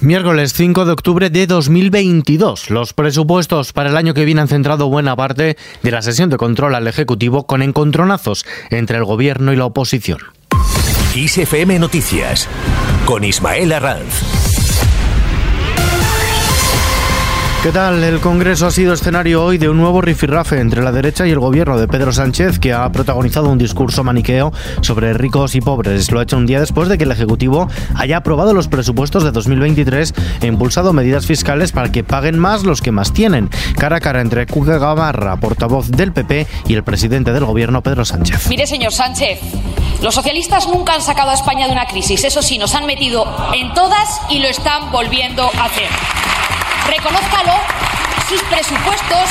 Miércoles 5 de octubre de 2022. Los presupuestos para el año que viene han centrado buena parte de la sesión de control al Ejecutivo con encontronazos entre el Gobierno y la oposición. ISFM Noticias con Ismael Arranz. ¿Qué tal? El Congreso ha sido escenario hoy de un nuevo rifirrafe entre la derecha y el gobierno de Pedro Sánchez, que ha protagonizado un discurso maniqueo sobre ricos y pobres. Lo ha hecho un día después de que el Ejecutivo haya aprobado los presupuestos de 2023 e impulsado medidas fiscales para que paguen más los que más tienen. Cara a cara entre Cuca Gamarra, portavoz del PP, y el presidente del gobierno, Pedro Sánchez. Mire, señor Sánchez, los socialistas nunca han sacado a España de una crisis. Eso sí, nos han metido en todas y lo están volviendo a hacer. Reconózcalo, sus presupuestos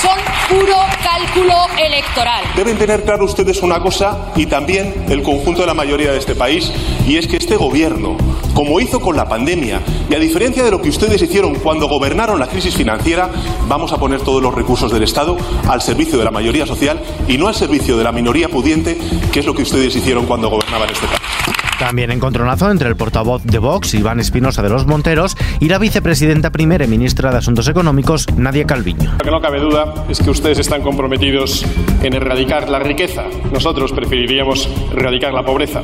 son puro cálculo electoral. Deben tener claro ustedes una cosa y también el conjunto de la mayoría de este país, y es que este gobierno, como hizo con la pandemia, y a diferencia de lo que ustedes hicieron cuando gobernaron la crisis financiera, vamos a poner todos los recursos del Estado al servicio de la mayoría social y no al servicio de la minoría pudiente, que es lo que ustedes hicieron cuando gobernaban este país. También encontronazo entre el portavoz de Vox, Iván Espinosa de los Monteros, y la vicepresidenta primera y ministra de Asuntos Económicos, Nadia Calviño. Lo que no cabe duda es que ustedes están comprometidos en erradicar la riqueza. Nosotros preferiríamos erradicar la pobreza.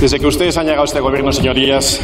Desde que ustedes han llegado a este gobierno, señorías,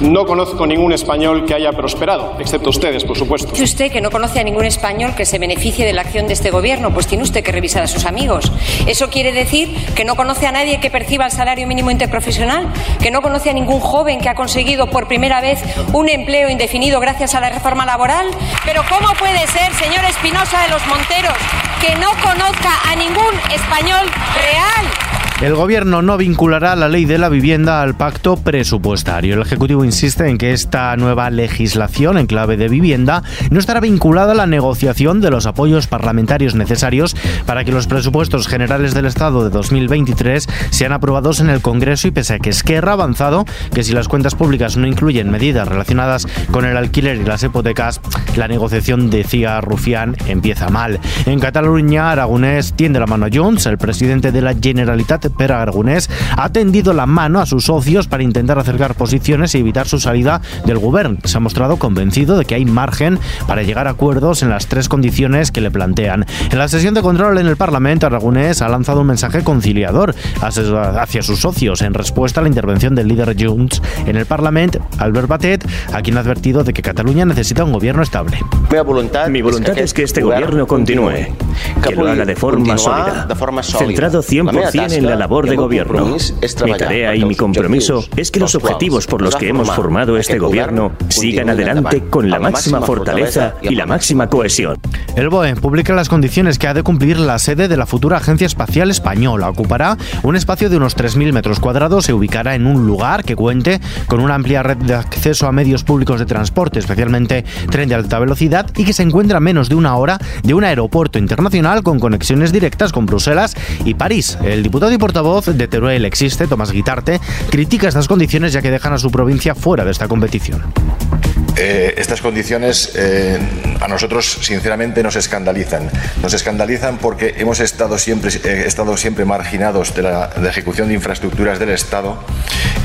no conozco ningún español que haya prosperado, excepto ustedes, por supuesto. Dice usted que no conoce a ningún español que se beneficie de la acción de este gobierno, pues tiene usted que revisar a sus amigos. ¿Eso quiere decir que no conoce a nadie que perciba el salario mínimo interprofesional? ¿Que no conoce a ningún joven que ha conseguido por primera vez un empleo indefinido gracias a la reforma laboral? Pero ¿cómo puede ser, señor Espinosa de los Monteros, que no conozca a ningún español real? El gobierno no vinculará la ley de la vivienda al pacto presupuestario. El Ejecutivo insiste en que esta nueva legislación en clave de vivienda no estará vinculada a la negociación de los apoyos parlamentarios necesarios para que los presupuestos generales del Estado de 2023 sean aprobados en el Congreso y pese a que Esquerra ha avanzado que si las cuentas públicas no incluyen medidas relacionadas con el alquiler y las hipotecas, la negociación, decía Rufián, empieza mal. En Cataluña, Aragonés tiende la mano a Junts, el presidente de la Generalitat Pere Aragonés ha tendido la mano a sus socios para intentar acercar posiciones y evitar su salida del gobierno. Se ha mostrado convencido de que hay margen para llegar a acuerdos en las tres condiciones que le plantean. En la sesión de control en el Parlamento, Aragonés ha lanzado un mensaje conciliador hacia sus socios en respuesta a la intervención del líder Junts en el Parlamento, Albert Batet, a quien ha advertido de que Cataluña necesita un gobierno estable. Mi voluntad es que este gobierno continúe, que lo haga de forma sólida, centrado 100% en la labor de gobierno. Mi tarea y mi compromiso es que los objetivos por los que hemos formado este gobierno sigan adelante con la máxima fortaleza y la máxima cohesión. El BOE publica las condiciones que ha de cumplir la sede de la futura Agencia Espacial Española. Ocupará un espacio de unos 3.000 metros cuadrados, se ubicará en un lugar que cuente con una amplia red de acceso a medios públicos de transporte, especialmente tren de alta velocidad, y que se encuentra a menos de una hora de un aeropuerto internacional con conexiones directas con Bruselas y París. El diputado y portavoz de Teruel Existe, Tomás Guitarte, critica estas condiciones ya que dejan a su provincia fuera de esta competición. Eh, estas condiciones eh, a nosotros sinceramente nos escandalizan. Nos escandalizan porque hemos estado siempre, eh, estado siempre marginados de la, de ejecución de infraestructuras del Estado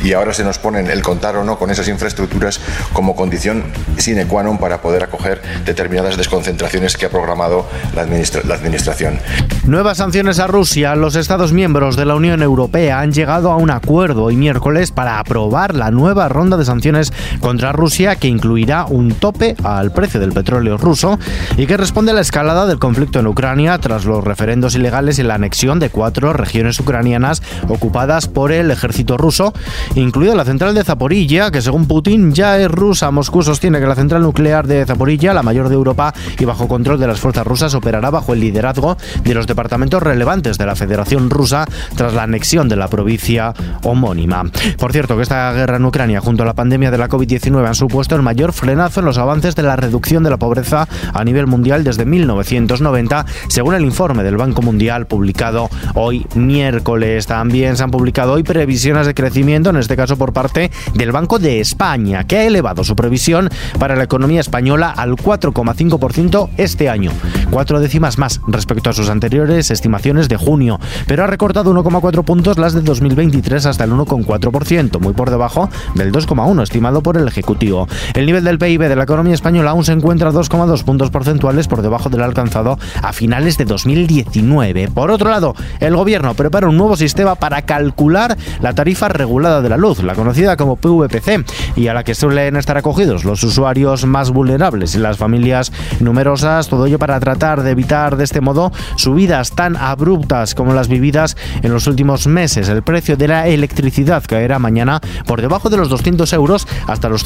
y ahora se nos ponen el contar o no con esas infraestructuras como condición sine qua non para poder acoger determinadas desconcentraciones que ha programado la, administra la Administración. Nuevas sanciones a Rusia. Los Estados miembros de la Unión Europea han llegado a un acuerdo hoy miércoles para aprobar la nueva ronda de sanciones contra Rusia que incluye irá un tope al precio del petróleo ruso y que responde a la escalada del conflicto en Ucrania tras los referendos ilegales y la anexión de cuatro regiones ucranianas ocupadas por el ejército ruso, incluida la central de Zaporilla, que según Putin ya es rusa. Moscú sostiene que la central nuclear de Zaporilla, la mayor de Europa y bajo control de las fuerzas rusas, operará bajo el liderazgo de los departamentos relevantes de la Federación Rusa tras la anexión de la provincia homónima. Por cierto, que esta guerra en Ucrania junto a la pandemia de la COVID-19 han supuesto el mayor mayor frenazo en los avances de la reducción de la pobreza a nivel mundial desde 1990, según el informe del Banco Mundial publicado hoy miércoles. También se han publicado hoy previsiones de crecimiento, en este caso por parte del Banco de España, que ha elevado su previsión para la economía española al 4,5% este año, cuatro décimas más respecto a sus anteriores estimaciones de junio, pero ha recortado 1,4 puntos las de 2023 hasta el 1,4%, muy por debajo del 2,1 estimado por el Ejecutivo. El nivel del PIB de la economía española aún se encuentra 2,2 puntos porcentuales por debajo del alcanzado a finales de 2019. Por otro lado, el gobierno prepara un nuevo sistema para calcular la tarifa regulada de la luz, la conocida como PVPC, y a la que suelen estar acogidos los usuarios más vulnerables y las familias numerosas, todo ello para tratar de evitar de este modo subidas tan abruptas como las vividas en los últimos meses. El precio de la electricidad caerá mañana por debajo de los 200 euros hasta los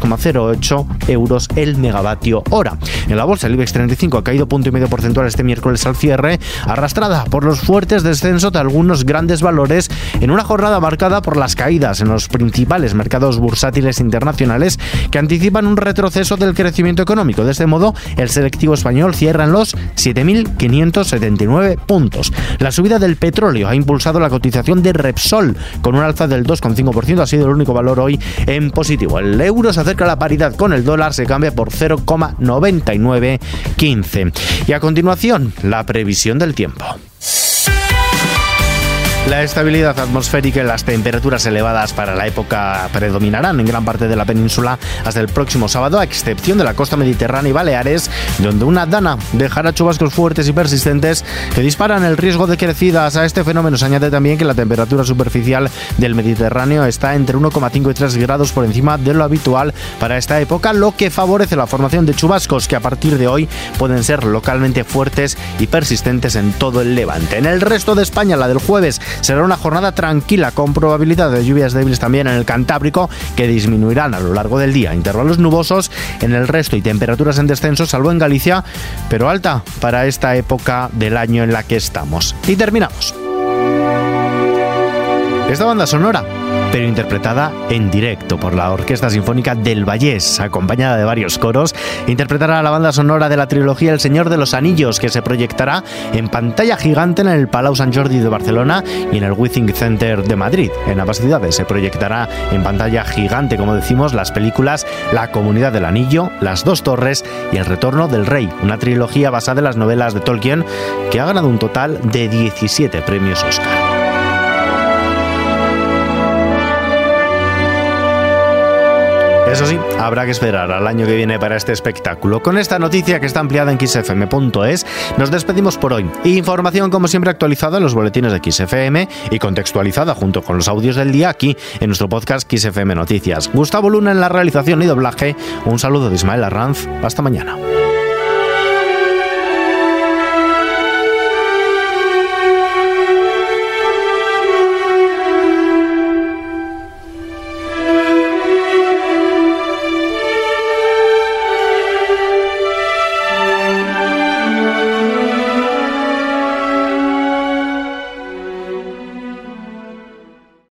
186,08 euros el megavatio hora. En la bolsa el IBEX 35 ha caído punto y medio porcentual este miércoles al cierre, arrastrada por los fuertes descensos de algunos grandes valores en una jornada marcada por las caídas en los principales mercados bursátiles internacionales que anticipan un retroceso del crecimiento económico. De este modo, el selectivo español cierra en los 7.579 puntos. La subida del petróleo ha impulsado la cotización de Repsol con un alza del 2,5%. Ha sido el único valor hoy en positivo. El euro se acerca la paridad con el dólar, se cambia por 0,9915. Y a continuación, la previsión del tiempo. La estabilidad atmosférica y las temperaturas elevadas para la época predominarán en gran parte de la península hasta el próximo sábado, a excepción de la costa mediterránea y Baleares, donde una dana dejará chubascos fuertes y persistentes que disparan el riesgo de crecidas. A este fenómeno se añade también que la temperatura superficial del Mediterráneo está entre 1,5 y 3 grados por encima de lo habitual para esta época, lo que favorece la formación de chubascos que a partir de hoy pueden ser localmente fuertes y persistentes en todo el levante. En el resto de España, la del jueves será una jornada tranquila con probabilidad de lluvias débiles también en el Cantábrico que disminuirán a lo largo del día. Intervalos nubosos en el resto y temperaturas en descenso, salvo en Galicia, pero alta para esta época del año en la que estamos. Y terminamos. Esta banda sonora pero interpretada en directo por la Orquesta Sinfónica del Vallés, acompañada de varios coros, interpretará la banda sonora de la trilogía El Señor de los Anillos, que se proyectará en pantalla gigante en el Palau Sant Jordi de Barcelona y en el Withing Center de Madrid. En ambas ciudades se proyectará en pantalla gigante, como decimos, las películas La Comunidad del Anillo, Las Dos Torres y El Retorno del Rey, una trilogía basada en las novelas de Tolkien que ha ganado un total de 17 premios Oscar. Eso sí, habrá que esperar al año que viene para este espectáculo. Con esta noticia que está ampliada en xfm.es, nos despedimos por hoy. Información como siempre actualizada en los boletines de XFM y contextualizada junto con los audios del día aquí en nuestro podcast XFM Noticias. Gustavo Luna en la realización y doblaje. Un saludo de Ismael Arranz. Hasta mañana.